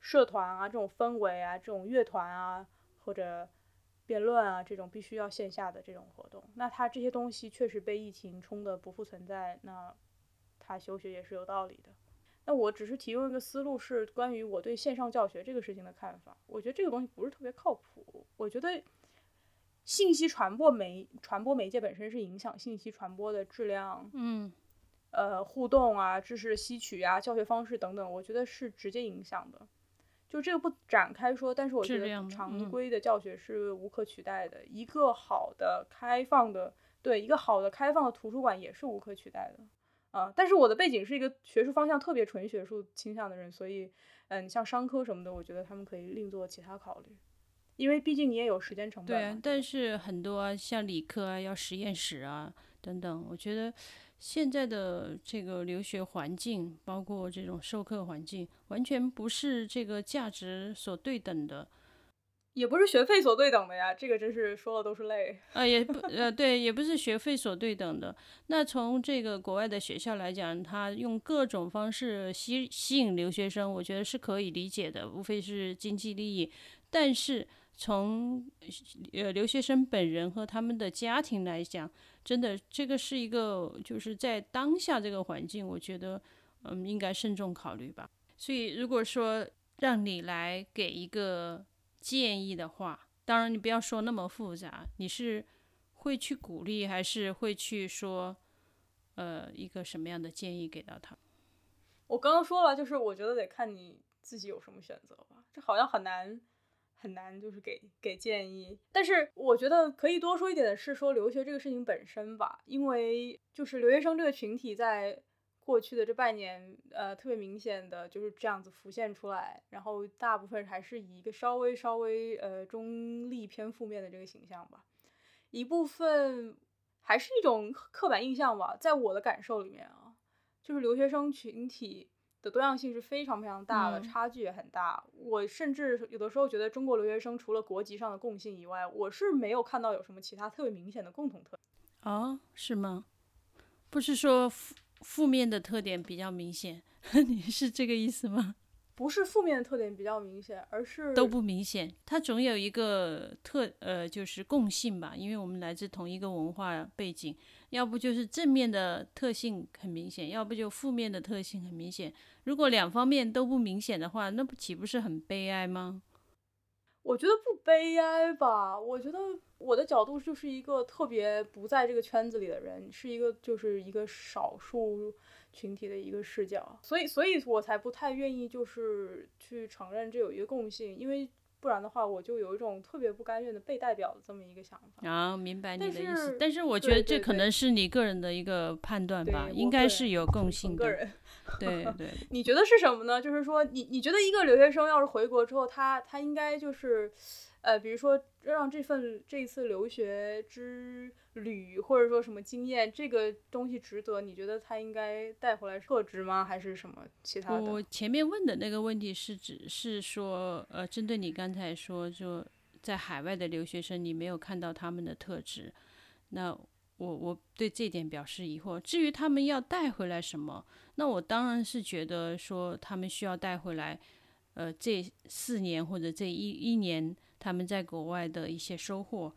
社团啊、这种氛围啊、这种乐团啊或者辩论啊这种必须要线下的这种活动。那他这些东西确实被疫情冲得不复存在，那他休学也是有道理的。那我只是提供一个思路，是关于我对线上教学这个事情的看法。我觉得这个东西不是特别靠谱。我觉得信息传播媒传播媒介本身是影响信息传播的质量、嗯呃互动啊、知识吸取啊、教学方式等等，我觉得是直接影响的。就这个不展开说，但是我觉得常嗯规的教学是无可取代的。一个好的开放的，对一个好的开放的图书馆也是无可取代的。啊、但是我的背景是一个学术方向特别纯学术倾向的人，所以，嗯，像商科什么的，我觉得他们可以另做其他考虑，因为毕竟你也有时间成本。对啊，但是很多啊，像理科啊，要实验室啊等等，我觉得现在的这个留学环境，包括这种授课环境，完全不是这个价值所对等的。也不是学费所对等的呀，这个真是说了都是泪。啊，也不呃，对，也不是学费所对等的。那从这个国外的学校来讲，他用各种方式吸吸引留学生，我觉得是可以理解的，无非是经济利益。但是从呃留学生本人和他们的家庭来讲，真的这个是一个就是在当下这个环境，我觉得嗯应该慎重考虑吧。所以如果说让你来给一个建议的话，当然你不要说那么复杂，你是会去鼓励，还是会去说，呃，一个什么样的建议给到他？我刚刚说了，就是我觉得得看你自己有什么选择吧，这好像很难很难，就是给给建议。但是我觉得可以多说一点的是说留学这个事情本身吧，因为就是留学生这个群体在过去的这半年，呃，特别明显的就是这样子浮现出来，然后大部分还是以一个稍微稍微呃中立偏负面的这个形象吧，一部分还是一种刻板印象吧，在我的感受里面啊。就是留学生群体的多样性是非常非常大的，差距也很大。我甚至有的时候觉得，中国留学生除了国籍上的共性以外，我是没有看到有什么其他特别明显的共同特啊。哦，是吗？不是说负负面的特点比较明显，你是这个意思吗？不是负面的特点比较明显，而是都不明显。它总有一个特呃，就是共性吧，因为我们来自同一个文化背景。要不就是正面的特性很明显，要不就负面的特性很明显。如果两方面都不明显的话，那不岂不是很悲哀吗？我觉得不悲哀吧。我觉得我的角度就是一个特别不在这个圈子里的人，是一个就是一个少数群体的一个视角，所以所以我才不太愿意就是去承认这有一个共性，因为。不然的话，我就有一种特别不甘愿的被代表的这么一个想法。啊，明白你的意思。但是我觉得这可能是你个人的一个判断吧，应该是有共性的。个人。对 对。你觉得是什么呢？就是说，你你觉得一个留学生要是回国之后，他他应该就是。呃，比如说让这份这次留学之旅，或者说什么经验，这个东西值得？你觉得他应该带回来特质吗？还是什么其他的？我前面问的那个问题是指是说，呃，针对你刚才说，就在海外的留学生，你没有看到他们的特质，那我我对这点表示疑惑。至于他们要带回来什么，那我当然是觉得说他们需要带回来，呃，这四年或者这一一年。他们在国外的一些收获，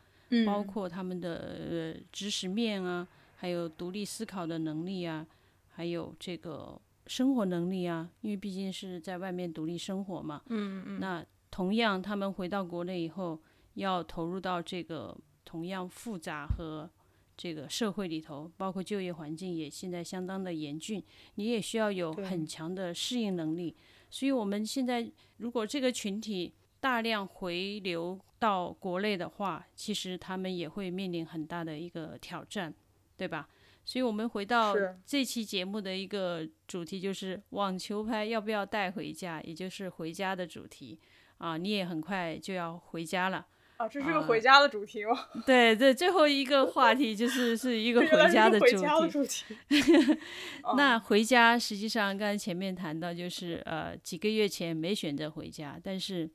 包括他们的知识面啊，还有独立思考的能力啊，还有这个生活能力啊，因为毕竟是在外面独立生活嘛。嗯嗯。那同样，他们回到国内以后，要投入到这个同样复杂和这个社会里头，包括就业环境也现在相当的严峻，你也需要有很强的适应能力。所以，我们现在如果这个群体，大量回流到国内的话，其实他们也会面临很大的一个挑战，对吧？所以，我们回到这期节目的一个主题，就是网球拍要不要带回家，也就是回家的主题啊。你也很快就要回家了啊，这是个回家的主题吗？对 对，最后一个话题就是是一个回家的主题。那回家实际上，刚才前面谈到，就是呃几个月前没选择回家，但是。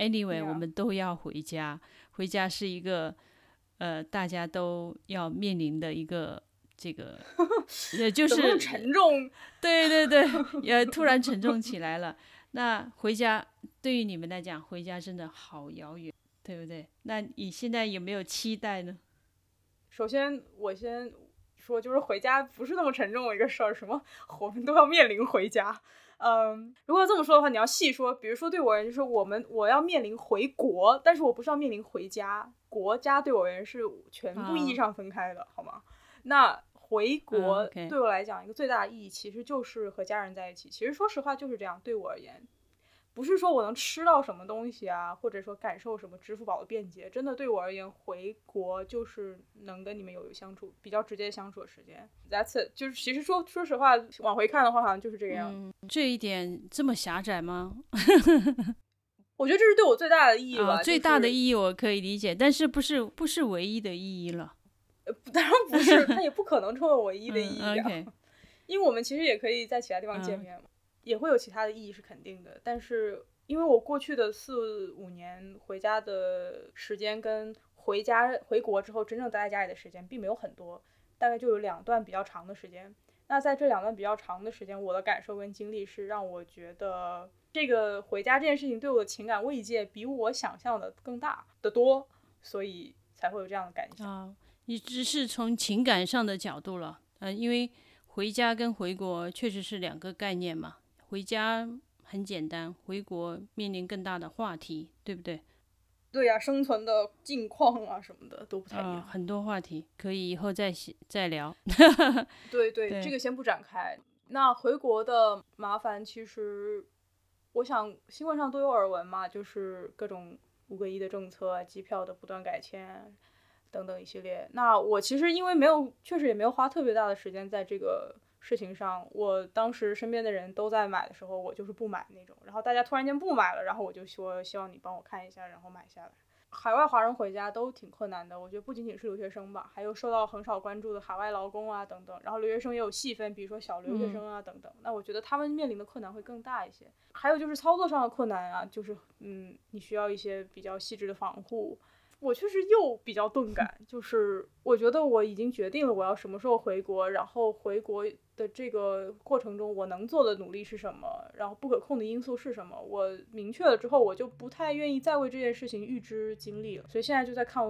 Anyway，我们都要回家。回家是一个，呃，大家都要面临的一个这个，也就是沉重。对对对，也突然沉重起来了。那回家对于你们来讲，回家真的好遥远，对不对？那你现在有没有期待呢？首先，我先说，就是回家不是那么沉重的一个事儿。什么，我们都要面临回家。嗯，如果这么说的话，你要细说，比如说对我而言，就是我们我要面临回国，但是我不是要面临回家，国家对我而言是全部意义上分开的，好吗？那回国对我来讲，一个最大的意义其实就是和家人在一起。其实说实话就是这样，对我而言。不是说我能吃到什么东西啊，或者说感受什么支付宝的便捷，真的对我而言，回国就是能跟你们有相处比较直接相处的时间。That's it，就是其实说说实话，往回看的话，好像就是这个样子。这一点这么狭窄吗？我觉得这是对我最大的意义吧。最大的意义我可以理解，但是不是不是唯一的意义了？呃，当然不是，它也不可能成为唯一的意义啊。因为我们其实也可以在其他地方见面嘛。也会有其他的意义是肯定的，但是因为我过去的四五年回家的时间跟回家回国之后真正待在家里的时间并没有很多，大概就有两段比较长的时间。那在这两段比较长的时间，我的感受跟经历是让我觉得这个回家这件事情对我的情感慰藉比我想象的更大的多，所以才会有这样的感觉。啊，你只是从情感上的角度了，嗯，因为回家跟回国确实是两个概念嘛。回家很简单，回国面临更大的话题，对不对？对呀，生存的境况啊什么的都不太一样。很多话题可以以后再再聊。对对，这个先不展开。那回国的麻烦，其实我想新闻上都有耳闻嘛，就是各种五个一的政策、机票的不断改签等等一系列。那我其实因为没有，确实也没有花特别大的时间在这个。事情上，我当时身边的人都在买的时候，我就是不买那种。然后大家突然间不买了，然后我就说希望你帮我看一下，然后买下来。海外华人回家都挺困难的，我觉得不仅仅是留学生吧，还有受到很少关注的海外劳工啊等等。然后留学生也有细分，比如说小留学生啊等等。那我觉得他们面临的困难会更大一些。还有就是操作上的困难啊，就是嗯，你需要一些比较细致的防护。我确实又比较钝感，就是我觉得我已经决定了我要什么时候回国，然后回国的这个过程中我能做的努力是什么，然后不可控的因素是什么，我明确了之后，我就不太愿意再为这件事情预支精力了。所以现在就在看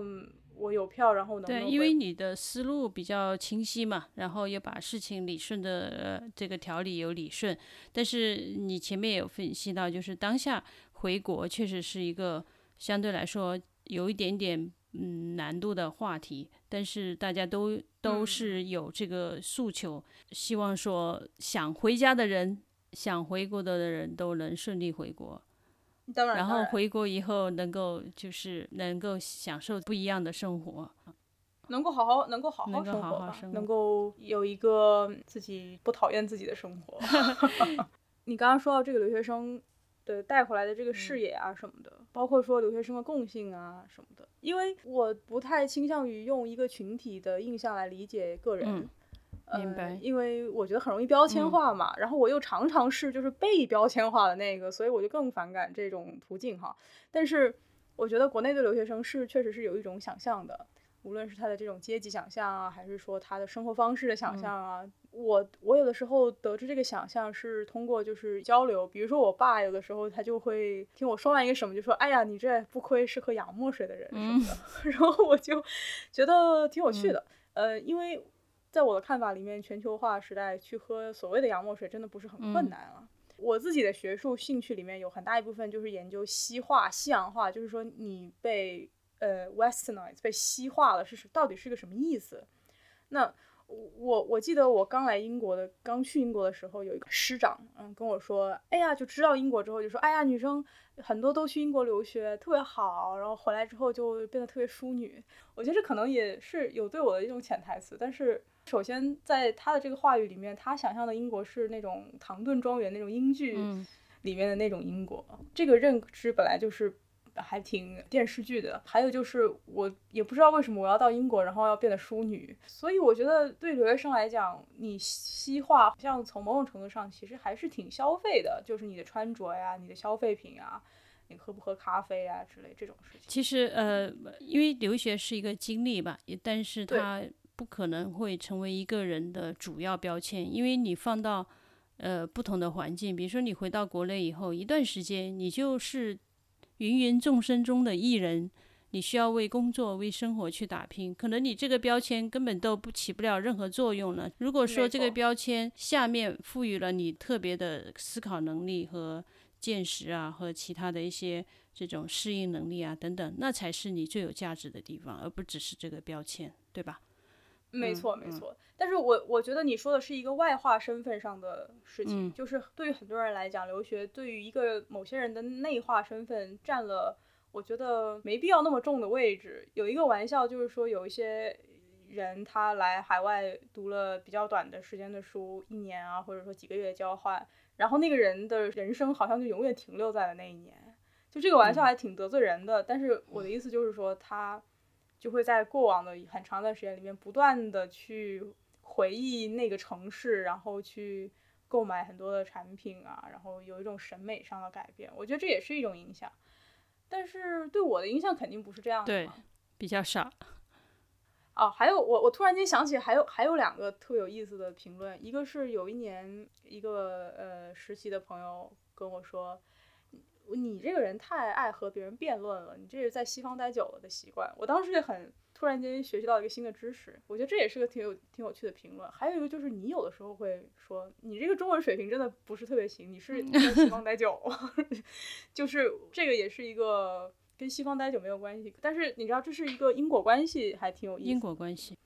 我有票，然后能对，因为你的思路比较清晰嘛，然后也把事情理顺的这个条理有理顺，但是你前面有分析到，就是当下回国确实是一个相对来说。有一点点嗯难度的话题，但是大家都都是有这个诉求，希望说想回家的人，想回国的人都能顺利回国，当然，然后回国以后能够就是能够享受不一样的生活，能够好好能够好好生活，能够有一个自己不讨厌自己的生活。你刚刚说到这个留学生。对带回来的这个视野啊什么的，包括说留学生的共性啊什么的，因为我不太倾向于用一个群体的印象来理解个人，明白？因为我觉得很容易标签化嘛，然后我又常常是就是被标签化的那个，所以我就更反感这种途径哈。但是我觉得国内的留学生是确实是有一种想象的，无论是他的这种阶级想象啊，还是说他的生活方式的想象啊。我我有的时候得知这个想象是通过就是交流，比如说我爸有的时候他就会听我说完一个什么，就说哎呀你这不亏是喝洋墨水的人什么的，然后我就觉得挺有趣的。呃，因为在我的看法里面，全球化时代去喝所谓的洋墨水真的不是很困难啊。我自己的学术兴趣里面有很大一部分就是研究西化、西洋化，就是说你被呃 westernized 被西化了是到底是个什么意思？那。我我记得我刚来英国的，刚去英国的时候，有一个师长，嗯，跟我说，哎呀，就知道英国之后，就说，哎呀，女生很多都去英国留学，特别好，然后回来之后就变得特别淑女。我觉得这可能也是有对我的一种潜台词。但是，首先在他的这个话语里面，他想象的英国是那种唐顿庄园那种英剧里面的那种英国，这个认知本来就是。还挺电视剧的，还有就是我也不知道为什么我要到英国，然后要变得淑女，所以我觉得对留学生来讲，你西化好像从某种程度上其实还是挺消费的，就是你的穿着呀、你的消费品啊、你喝不喝咖啡啊之类这种事情。其实呃，因为留学是一个经历吧，但是它不可能会成为一个人的主要标签，因为你放到呃不同的环境，比如说你回到国内以后一段时间，你就是。芸芸众生中的艺人，你需要为工作、为生活去打拼，可能你这个标签根本都不起不了任何作用了。如果说这个标签下面赋予了你特别的思考能力和见识啊，和其他的一些这种适应能力啊等等，那才是你最有价值的地方，而不只是这个标签，对吧？没错，没错。但是我我觉得你说的是一个外化身份上的事情，就是对于很多人来讲，留学对于一个某些人的内化身份占了，我觉得没必要那么重的位置。有一个玩笑就是说，有一些人他来海外读了比较短的时间的书，一年啊，或者说几个月交换，然后那个人的人生好像就永远停留在了那一年。就这个玩笑还挺得罪人的，但是我的意思就是说他。就会在过往的很长一段时间里面，不断的去回忆那个城市，然后去购买很多的产品啊，然后有一种审美上的改变。我觉得这也是一种影响，但是对我的影响肯定不是这样的。对，比较少。哦，还有我我突然间想起还有还有两个特别有意思的评论，一个是有一年一个呃实习的朋友跟我说。你这个人太爱和别人辩论了，你这是在西方待久了的习惯。我当时也很突然间学习到一个新的知识，我觉得这也是个挺有挺有趣的评论。还有一个就是你有的时候会说，你这个中文水平真的不是特别行，你是在西 方待久，就是这个也是一个跟西方待久没有关系。但是你知道这是一个因果关系，还挺有意思。因果关系。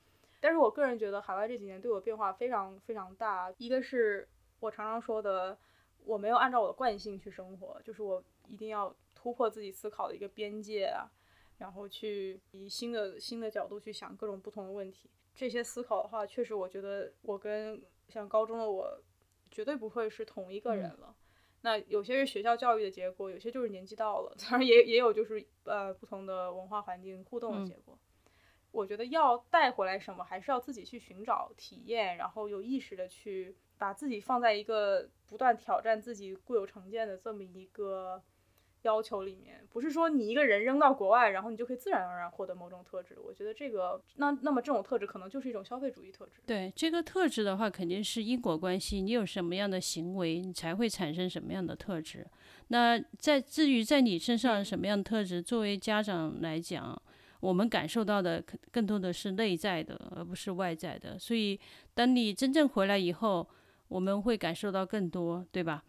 但是我个人觉得海外这几年对我变化非常非常大。一个是我常常说的，我没有按照我的惯性去生活，就是我一定要突破自己思考的一个边界啊，然后去以新的新的角度去想各种不同的问题。这些思考的话，确实我觉得我跟像高中的我绝对不会是同一个人了。那有些是学校教育的结果，有些就是年纪到了，当然也也有就是呃不同的文化环境互动的结果。我觉得要带回来什么，还是要自己去寻找体验，然后有意识的去把自己放在一个不断挑战自己固有成见的这么一个要求里面。不是说你一个人扔到国外，然后你就可以自然而然获得某种特质。我觉得这个，那那么这种特质可能就是一种消费主义特质。对这个特质的话，肯定是因果关系。你有什么样的行为，你才会产生什么样的特质。那在至于在你身上什么样的特质，作为家长来讲。我们感受到的更更多的是内在的，而不是外在的。所以，等你真正回来以后，我们会感受到更多，对吧？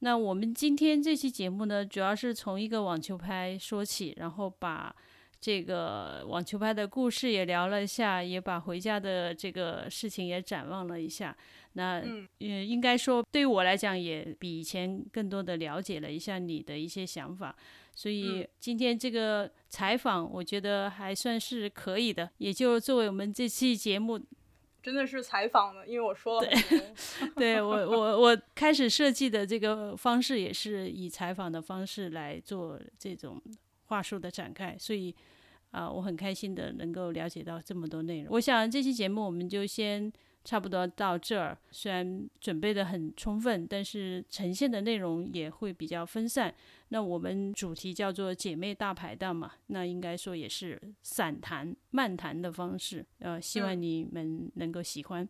那我们今天这期节目呢，主要是从一个网球拍说起，然后把这个网球拍的故事也聊了一下，也把回家的这个事情也展望了一下。那嗯，应该说对于我来讲，也比以前更多的了解了一下你的一些想法。所以今天这个采访，我觉得还算是可以的，也就作为我们这期节目，真的是采访的，因为我说了对 我我我开始设计的这个方式也是以采访的方式来做这种话术的展开，所以啊，我很开心的能够了解到这么多内容。我想这期节目我们就先。差不多到这儿，虽然准备的很充分，但是呈现的内容也会比较分散。那我们主题叫做“姐妹大排档”嘛，那应该说也是散谈、漫谈的方式。呃，希望你们能够喜欢，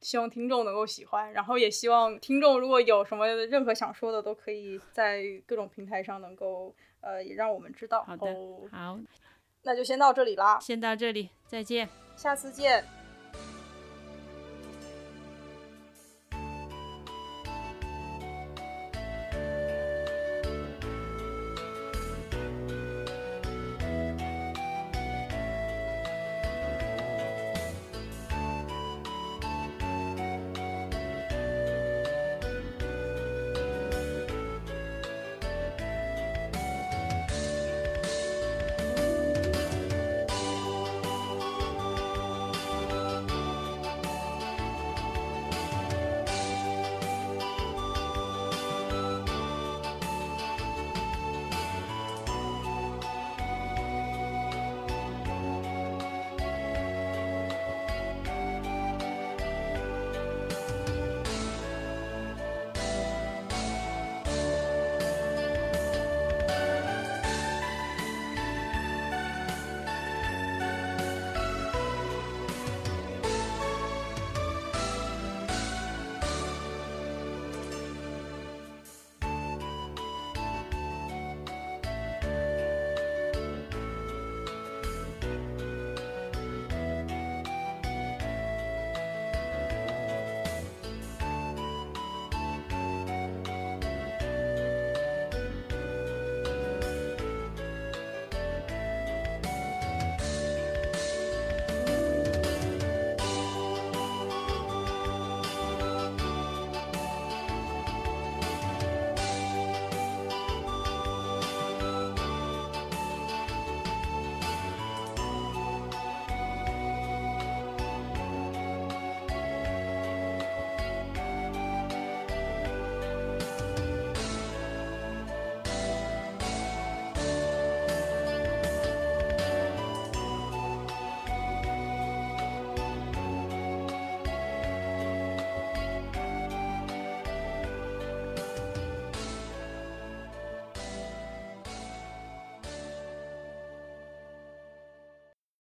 希望听众能够喜欢，然后也希望听众如果有什么任何想说的，都可以在各种平台上能够呃也让我们知道。好的，好，那就先到这里啦，先到这里，再见，下次见。